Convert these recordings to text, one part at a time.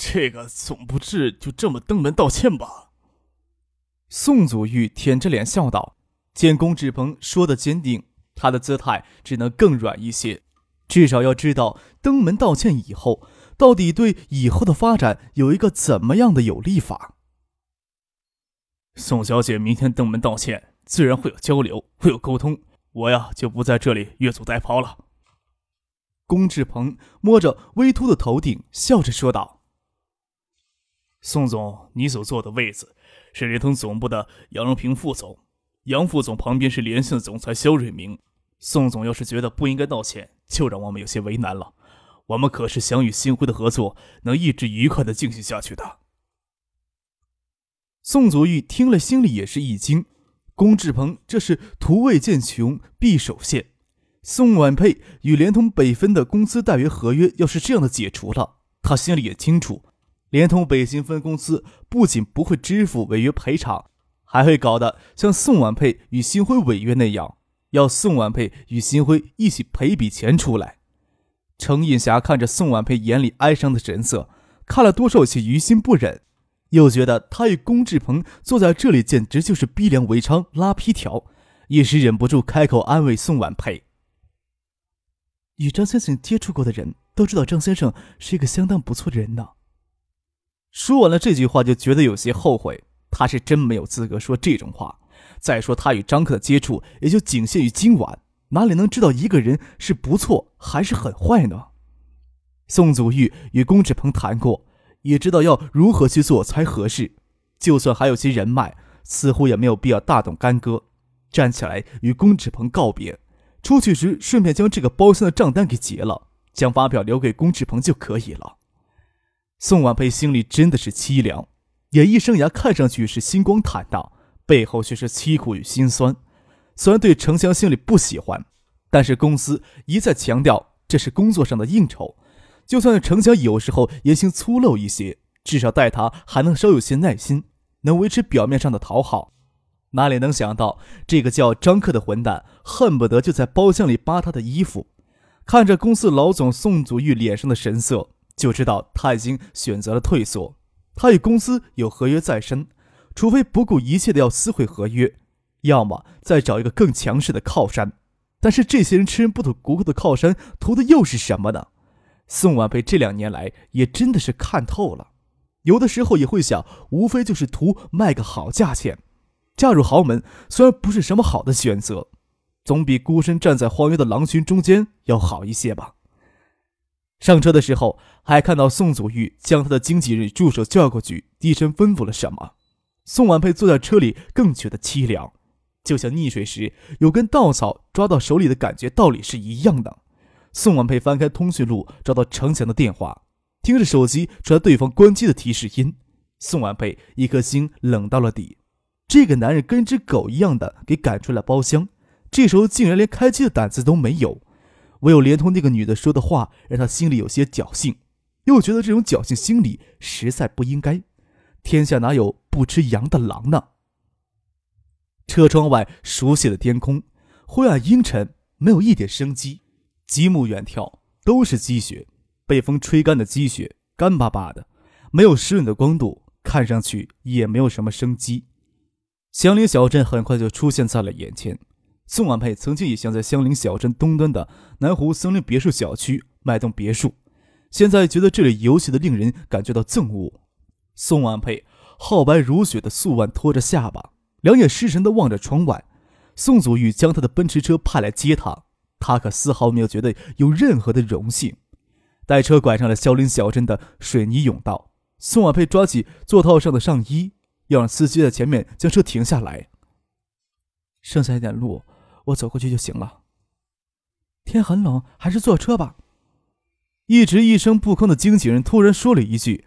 这个总不至就这么登门道歉吧？宋祖玉舔着脸笑道。见龚志鹏说的坚定，他的姿态只能更软一些。至少要知道登门道歉以后，到底对以后的发展有一个怎么样的有利法。宋小姐明天登门道歉，自然会有交流，会有沟通。我呀，就不在这里越俎代庖了。龚志鹏摸着微秃的头顶，笑着说道。宋总，你所坐的位子是联通总部的杨荣平副总，杨副总旁边是联信总裁肖瑞明。宋总要是觉得不应该道歉，就让我们有些为难了。我们可是想与新辉的合作能一直愉快的进行下去的。宋祖玉听了，心里也是一惊。龚志鹏这是图未见穷必守现。宋婉佩与联通北分的工资待遇合约要是这样的解除了，他心里也清楚。联通北京分公司不仅不会支付违约赔偿，还会搞得像宋婉佩与新辉违约那样，要宋婉佩与新辉一起赔笔钱出来。程印霞看着宋婉佩眼里哀伤的神色，看了多少有些于心不忍，又觉得他与龚志鹏坐在这里简直就是逼良为娼、拉皮条，一时忍不住开口安慰宋婉佩：“与张先生接触过的人都知道，张先生是一个相当不错的人呢。”说完了这句话，就觉得有些后悔。他是真没有资格说这种话。再说，他与张克的接触也就仅限于今晚，哪里能知道一个人是不错还是很坏呢？宋祖玉与龚志鹏谈过，也知道要如何去做才合适。就算还有些人脉，似乎也没有必要大动干戈。站起来与龚志鹏告别，出去时顺便将这个包厢的账单给结了，将发票留给龚志鹏就可以了。宋婉佩心里真的是凄凉，演艺生涯看上去是星光坦荡，背后却是凄苦与心酸。虽然对程翔心里不喜欢，但是公司一再强调这是工作上的应酬，就算程翔有时候言行粗陋一些，至少待他还能稍有些耐心，能维持表面上的讨好。哪里能想到这个叫张克的混蛋，恨不得就在包厢里扒他的衣服。看着公司老总宋祖玉脸上的神色。就知道他已经选择了退缩。他与公司有合约在身，除非不顾一切的要撕毁合约，要么再找一个更强势的靠山。但是这些人吃人不吐骨头的靠山，图的又是什么呢？宋婉佩这两年来也真的是看透了，有的时候也会想，无非就是图卖个好价钱。嫁入豪门虽然不是什么好的选择，总比孤身站在荒原的狼群中间要好一些吧。上车的时候，还看到宋祖玉将他的经纪人助手叫过去，低声吩咐了什么。宋婉佩坐在车里更觉得凄凉，就像溺水时有根稻草抓到手里的感觉，道理是一样的。宋婉佩翻开通讯录，找到程强的电话，听着手机传来对方关机的提示音，宋婉佩一颗心冷到了底。这个男人跟只狗一样的给赶出了包厢，这时候竟然连开机的胆子都没有。唯有连通那个女的说的话，让他心里有些侥幸，又觉得这种侥幸心理实在不应该。天下哪有不吃羊的狼呢？车窗外熟悉的天空，灰暗阴沉，没有一点生机。极目远眺，都是积雪，被风吹干的积雪，干巴巴的，没有湿润的光度，看上去也没有什么生机。祥林小镇很快就出现在了眼前。宋婉佩曾经也想在香林小镇东端的南湖森林别墅小区买栋别墅，现在觉得这里尤其的令人感觉到憎恶。宋婉佩皓白如雪的素腕托着下巴，两眼失神的望着窗外。宋祖玉将他的奔驰车派来接他，他可丝毫没有觉得有任何的荣幸。待车拐上了香林小镇的水泥甬道，宋婉佩抓起座套上的上衣，要让司机在前面将车停下来。剩下一点路。我走过去就行了。天很冷，还是坐车吧。一直一声不吭的经纪人突然说了一句，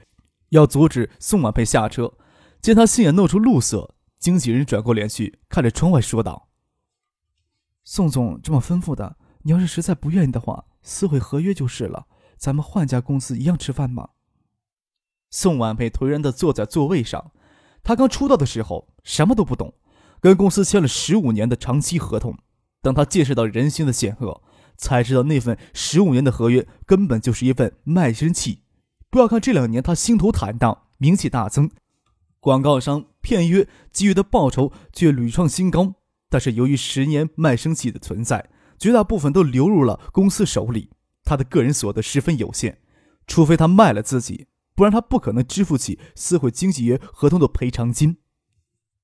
要阻止宋婉佩下车。见他杏眼露出怒色，经纪人转过脸去看着窗外说道：“宋总这么吩咐的，你要是实在不愿意的话，撕毁合约就是了。咱们换家公司一样吃饭吧？”宋婉佩颓然的坐在座位上。他刚出道的时候什么都不懂，跟公司签了十五年的长期合同。当他见识到人心的险恶，才知道那份十五年的合约根本就是一份卖身契。不要看这两年他心头坦荡，名气大增。广告商片约给予的报酬却屡创新高，但是由于十年卖身契的存在，绝大部分都流入了公司手里，他的个人所得十分有限。除非他卖了自己，不然他不可能支付起撕毁经纪约合同的赔偿金。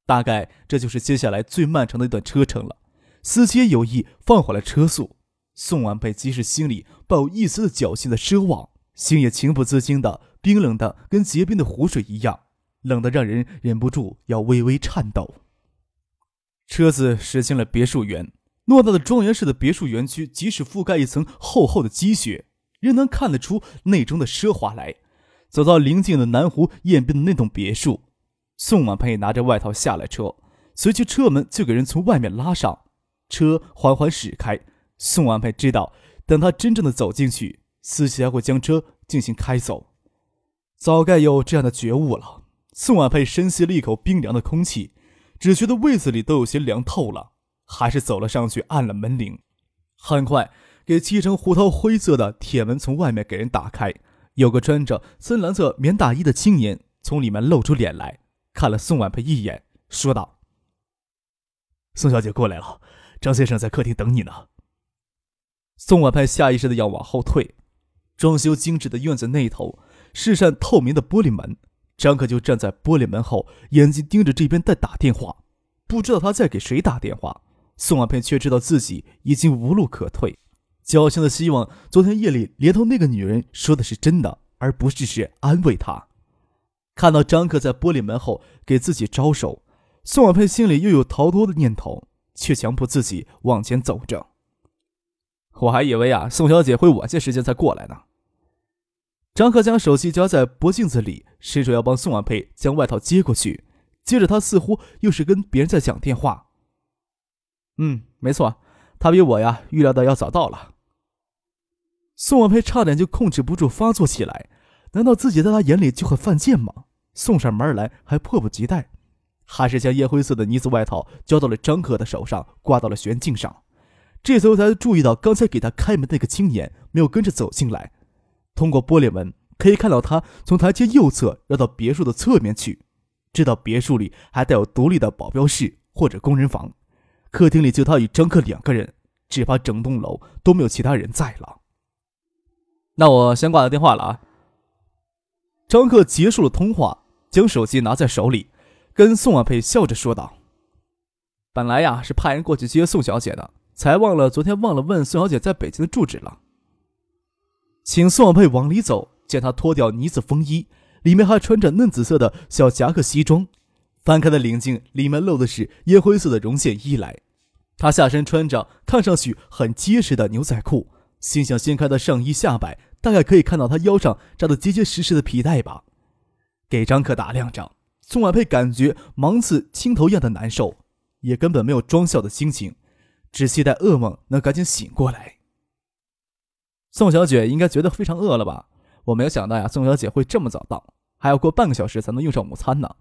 大概这就是接下来最漫长的一段车程了。司机有意放缓了车速。宋婉佩即使心里抱有一丝的侥幸的奢望，心也情不自禁的冰冷的跟结冰的湖水一样。冷得让人忍不住要微微颤抖。车子驶进了别墅园，偌大的庄园式的别墅园区，即使覆盖一层厚厚的积雪，仍能看得出内中的奢华来。走到临近的南湖宴宾的那栋别墅，宋婉佩拿着外套下了车，随即车门就给人从外面拉上，车缓缓驶开。宋婉佩知道，等他真正的走进去，司机还会将车进行开走。早该有这样的觉悟了。宋婉佩深吸了一口冰凉的空气，只觉得胃子里都有些凉透了，还是走了上去，按了门铃。很快，给漆成胡桃灰色的铁门从外面给人打开，有个穿着深蓝色棉大衣的青年从里面露出脸来，看了宋婉佩一眼，说道：“宋小姐过来了，张先生在客厅等你呢。”宋婉佩下意识的要往后退，装修精致的院子那头是扇透明的玻璃门。张克就站在玻璃门后，眼睛盯着这边在打电话，不知道他在给谁打电话。宋婉佩却知道自己已经无路可退，侥幸的希望昨天夜里连同那个女人说的是真的，而不是是安慰他。看到张克在玻璃门后给自己招手，宋婉佩心里又有逃脱的念头，却强迫自己往前走着。我还以为啊，宋小姐会晚些时间才过来呢。张克将手机夹在脖颈子里，伸手要帮宋婉佩将外套接过去。接着，他似乎又是跟别人在讲电话。嗯，没错，他比我呀预料的要早到了。宋婉佩差点就控制不住发作起来。难道自己在他眼里就很犯贱吗？送上门来还迫不及待，还是将烟灰色的呢子外套交到了张克的手上，挂到了悬镜上。这时候才注意到，刚才给他开门那个青年没有跟着走进来。通过玻璃门可以看到，他从台阶右侧绕到别墅的侧面去，知道别墅里还带有独立的保镖室或者工人房。客厅里就他与张克两个人，只怕整栋楼都没有其他人在了。那我先挂了电话了啊。张克结束了通话，将手机拿在手里，跟宋婉佩笑着说道：“本来呀是派人过去接宋小姐的，才忘了昨天忘了问宋小姐在北京的住址了。”请宋婉佩往里走，见他脱掉呢子风衣，里面还穿着嫩紫色的小夹克西装，翻开的领镜里面露的是烟灰色的绒线衣来。他下身穿着看上去很结实的牛仔裤，心想掀开的上衣下摆，大概可以看到他腰上扎的结结实实的皮带吧。给张克打量着，宋婉佩感觉芒刺青头一样的难受，也根本没有装笑的心情，只期待噩梦能赶紧醒过来。宋小姐应该觉得非常饿了吧？我没有想到呀，宋小姐会这么早到，还要过半个小时才能用上午餐呢。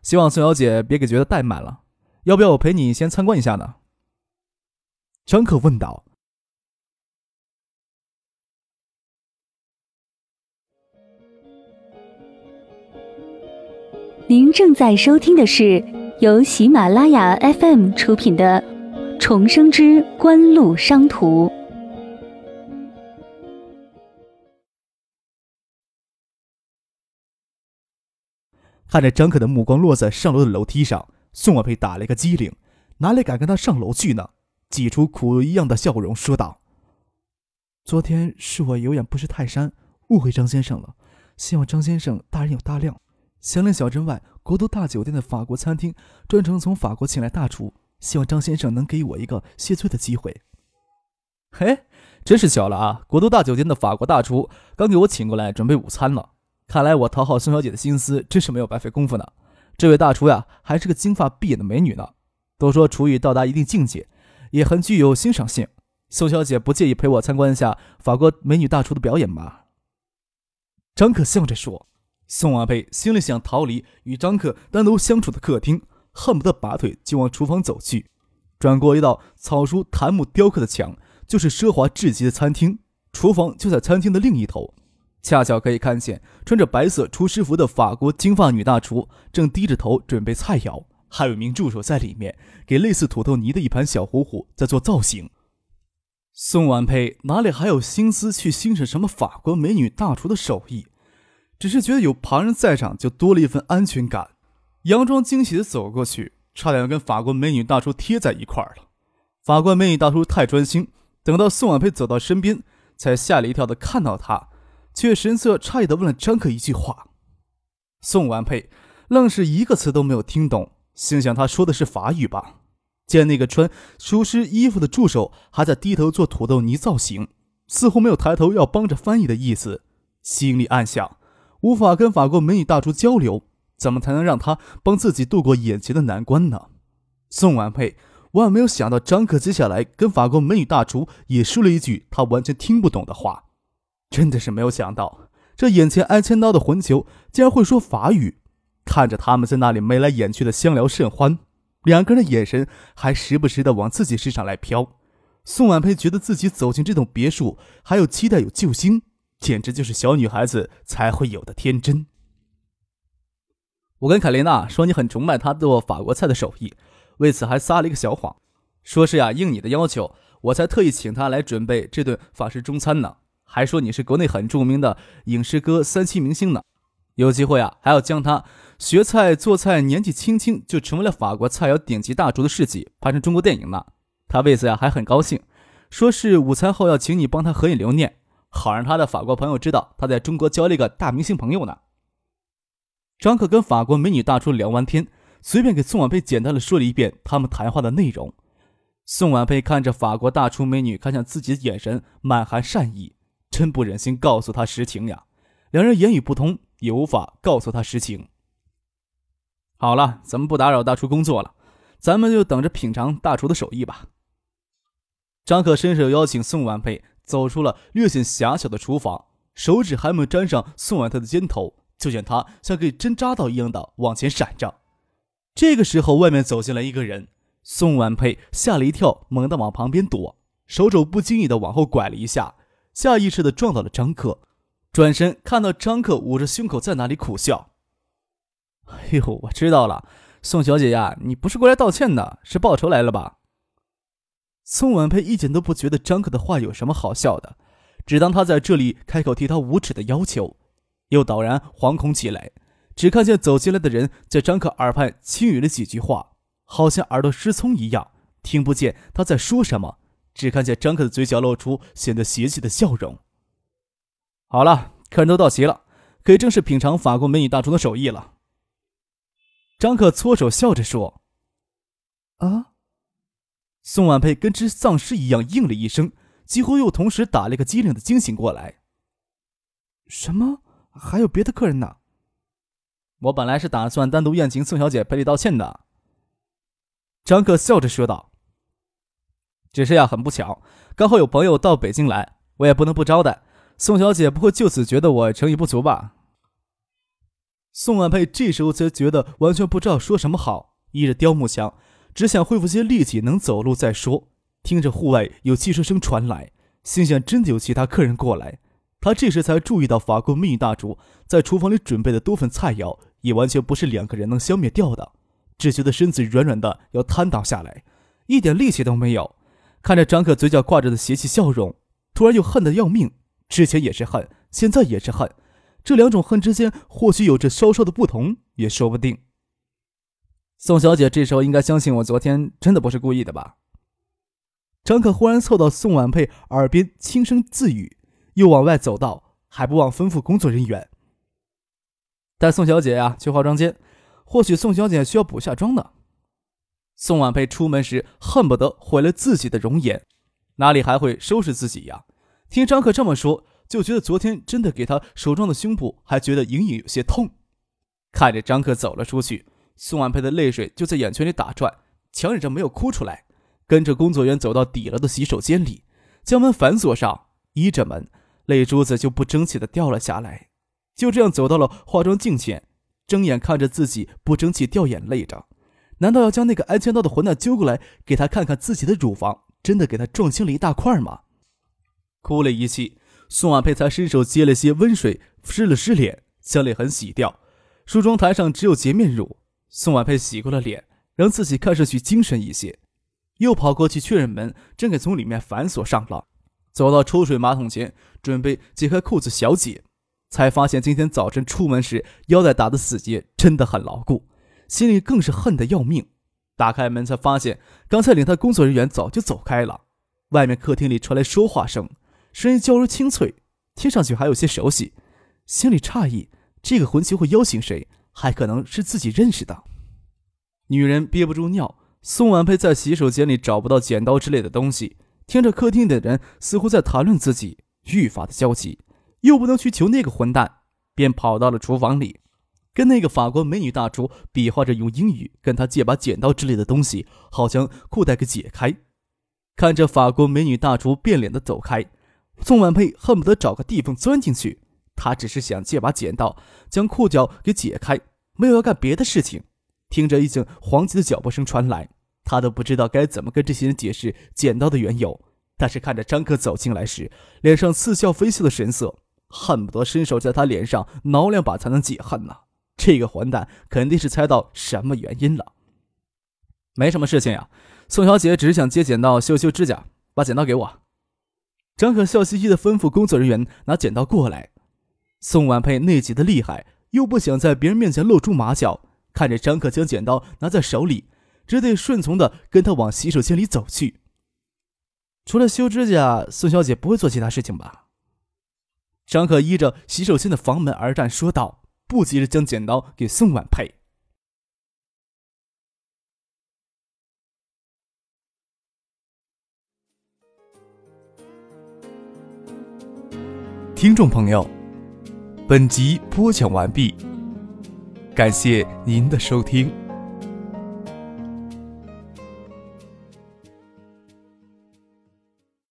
希望宋小姐别给觉得怠慢了。要不要我陪你先参观一下呢？张可问道。您正在收听的是由喜马拉雅 FM 出品的《重生之官路商途》。看着张可的目光落在上楼的楼梯上，宋婉佩打了一个激灵，哪里敢跟他上楼去呢？挤出苦一样的笑容，说道：“昨天是我有眼不识泰山，误会张先生了。希望张先生大人有大量。祥林小镇外国都大酒店的法国餐厅专程从法国请来大厨，希望张先生能给我一个谢罪的机会。”嘿，真是巧了啊！国都大酒店的法国大厨刚给我请过来准备午餐了。看来我讨好宋小姐的心思真是没有白费功夫呢。这位大厨呀，还是个金发碧眼的美女呢。都说厨艺到达一定境界，也很具有欣赏性。宋小姐不介意陪我参观一下法国美女大厨的表演吗？张可笑着说。宋婉佩心里想逃离与张克单独相处的客厅，恨不得拔腿就往厨房走去。转过一道草书檀木雕刻的墙，就是奢华至极的餐厅。厨房就在餐厅的另一头，恰巧可以看见穿着白色厨师服的法国金发女大厨正低着头准备菜肴，还有一名助手在里面给类似土豆泥的一盘小糊糊在做造型。宋婉佩哪里还有心思去欣赏什么法国美女大厨的手艺？只是觉得有旁人在场，就多了一份安全感。佯装惊喜的走过去，差点要跟法国美女大叔贴在一块儿了。法国美女大叔太专心，等到宋婉佩走到身边，才吓了一跳的看到她，却神色诧异的问了张可一句话。宋婉佩愣是一个词都没有听懂，心想他说的是法语吧？见那个穿厨师衣服的助手还在低头做土豆泥造型，似乎没有抬头要帮着翻译的意思，心里暗想。无法跟法国美女大厨交流，怎么才能让他帮自己度过眼前的难关呢？宋婉佩万万没有想到，张可接下来跟法国美女大厨也说了一句他完全听不懂的话，真的是没有想到，这眼前挨千刀的混球竟然会说法语。看着他们在那里眉来眼去的相聊甚欢，两个人的眼神还时不时的往自己身上来飘。宋婉佩觉得自己走进这栋别墅，还有期待，有救星。简直就是小女孩子才会有的天真。我跟凯琳娜说你很崇拜她做法国菜的手艺，为此还撒了一个小谎，说是呀应你的要求，我才特意请她来准备这顿法式中餐呢。还说你是国内很著名的影视歌三栖明星呢，有机会啊还要将她学菜做菜年纪轻轻就成为了法国菜肴顶级大厨的事迹拍成中国电影呢。她为此呀还很高兴，说是午餐后要请你帮她合影留念。好让他的法国朋友知道他在中国交了一个大明星朋友呢。张可跟法国美女大厨聊完天，随便给宋婉佩简单的说了一遍他们谈话的内容。宋婉佩看着法国大厨美女看向自己的眼神满含善意，真不忍心告诉她实情呀。两人言语不通，也无法告诉她实情。好了，咱们不打扰大厨工作了，咱们就等着品尝大厨的手艺吧。张可伸手邀请宋婉佩。走出了略显狭小的厨房，手指还没有沾上宋婉佩的肩头，就见他像被针扎到一样的往前闪着。这个时候，外面走进来一个人，宋婉佩吓了一跳，猛地往旁边躲，手肘不经意的往后拐了一下，下意识的撞到了张克。转身看到张克捂着胸口在那里苦笑。哎呦，我知道了，宋小姐呀，你不是过来道歉的，是报仇来了吧？宋婉佩一点都不觉得张可的话有什么好笑的，只当他在这里开口提他无耻的要求，又陡然惶恐起来。只看见走进来的人在张可耳畔轻语了几句话，好像耳朵失聪一样，听不见他在说什么。只看见张可的嘴角露出显得邪气的笑容。好了，客人都到齐了，可以正式品尝法国美女大厨的手艺了。张可搓手笑着说：“啊。”宋婉佩跟只丧尸一样应了一声，几乎又同时打了一个激灵的惊醒过来。什么？还有别的客人呢？我本来是打算单独宴请宋小姐赔礼道歉的。张克笑着说道。只是呀，很不巧，刚好有朋友到北京来，我也不能不招待。宋小姐不会就此觉得我诚意不足吧？宋婉佩这时候才觉得完全不知道说什么好，依着雕木墙。只想恢复些力气，能走路再说。听着户外有汽车声传来，心想真的有其他客人过来。他这时才注意到法国美女大厨在厨房里准备的多份菜肴，也完全不是两个人能消灭掉的。只觉得身子软软的，要瘫倒下来，一点力气都没有。看着张可嘴角挂着的邪气笑容，突然又恨得要命。之前也是恨，现在也是恨，这两种恨之间或许有着稍稍的不同，也说不定。宋小姐这时候应该相信我昨天真的不是故意的吧？张可忽然凑到宋婉佩耳边轻声自语，又往外走道，还不忘吩咐工作人员带宋小姐呀去化妆间。或许宋小姐需要补下妆呢。宋婉佩出门时恨不得毁了自己的容颜，哪里还会收拾自己呀？听张可这么说，就觉得昨天真的给他手撞的胸部，还觉得隐隐有些痛。看着张克走了出去，宋婉佩的泪水就在眼圈里打转，强忍着没有哭出来，跟着工作人员走到底了的洗手间里，将门反锁上，倚着门，泪珠子就不争气的掉了下来。就这样走到了化妆镜前，睁眼看着自己不争气掉眼泪着，难道要将那个安全刀的混蛋揪过来给他看看自己的乳房真的给他撞青了一大块吗？哭了一气，宋婉佩才伸手接了些温水湿了湿脸，将泪痕洗掉。梳妆台上只有洁面乳，宋婉佩洗过了脸，让自己看上去精神一些，又跑过去确认门正给从里面反锁上了，走到抽水马桶前，准备解开裤子小解，才发现今天早晨出门时腰带打的死结真的很牢固，心里更是恨得要命。打开门才发现，刚才领他工作人员早就走开了，外面客厅里传来说话声，声音娇柔清脆，听上去还有些熟悉，心里诧异。这个魂旗会邀请谁？还可能是自己认识的女人憋不住尿。宋婉佩在洗手间里找不到剪刀之类的东西，听着客厅的人似乎在谈论自己，愈发的焦急，又不能去求那个混蛋，便跑到了厨房里，跟那个法国美女大厨比划着用英语跟他借把剪刀之类的东西，好将裤带给解开。看着法国美女大厨变脸的走开，宋婉佩恨不得找个地缝钻进去。他只是想借把剪刀将裤脚给解开，没有要干别的事情。听着一阵黄吉的脚步声传来，他都不知道该怎么跟这些人解释剪刀的缘由。但是看着张克走进来时，脸上似笑非笑的神色，恨不得伸手在他脸上挠两把才能解恨呢。这个混蛋肯定是猜到什么原因了。没什么事情呀，宋小姐只是想借剪刀修修指甲，把剪刀给我。张可笑嘻嘻的吩咐工作人员拿剪刀过来。宋婉佩内急的厉害，又不想在别人面前露出马脚，看着张可将剪刀拿在手里，只得顺从的跟他往洗手间里走去。除了修指甲，宋小姐不会做其他事情吧？张可依着洗手间的房门而战，说道，不急着将剪刀给宋婉佩。听众朋友。本集播讲完毕，感谢您的收听。